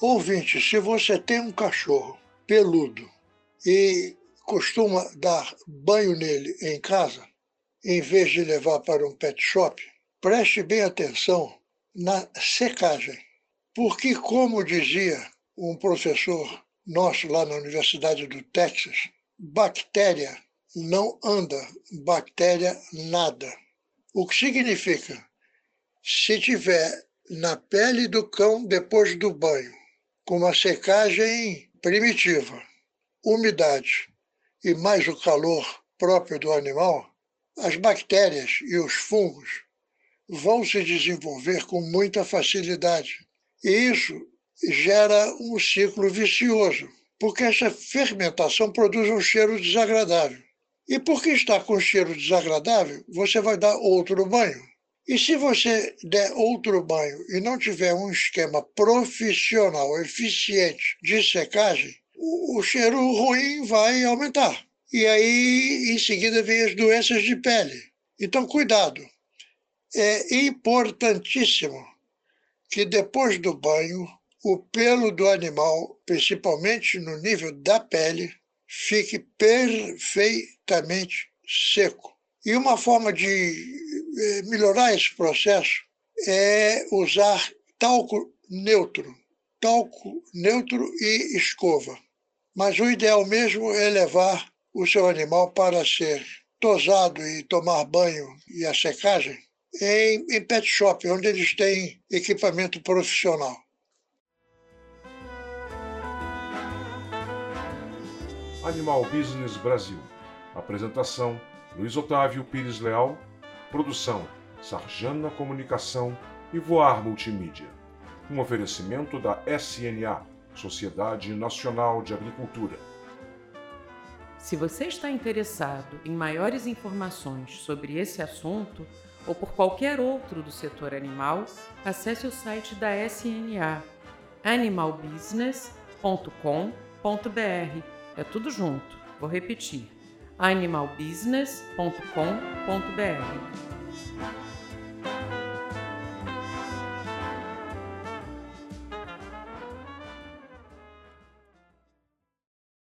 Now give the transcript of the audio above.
Ouvinte, se você tem um cachorro peludo e costuma dar banho nele em casa, em vez de levar para um pet shop, preste bem atenção na secagem. Porque, como dizia um professor nosso lá na Universidade do Texas, bactéria não anda, bactéria nada. O que significa, se tiver na pele do cão depois do banho, com uma secagem primitiva, umidade e mais o calor próprio do animal, as bactérias e os fungos vão se desenvolver com muita facilidade. E isso gera um ciclo vicioso, porque essa fermentação produz um cheiro desagradável. E porque está com cheiro desagradável, você vai dar outro banho. E se você der outro banho e não tiver um esquema profissional, eficiente de secagem, o, o cheiro ruim vai aumentar. E aí, em seguida, vem as doenças de pele. Então, cuidado. É importantíssimo que depois do banho, o pelo do animal, principalmente no nível da pele, fique perfeitamente seco. E uma forma de melhorar esse processo é usar talco neutro, talco neutro e escova. Mas o ideal mesmo é levar o seu animal para ser tosado e tomar banho e a secagem em, em pet shop, onde eles têm equipamento profissional. Animal Business Brasil. Apresentação: Luiz Otávio Pires Leal. Produção: Sarjana Comunicação e Voar Multimídia. Um oferecimento da SNA, Sociedade Nacional de Agricultura. Se você está interessado em maiores informações sobre esse assunto ou por qualquer outro do setor animal, acesse o site da SNA, animalbusiness.com.br é tudo junto. Vou repetir: animalbusiness.com.br.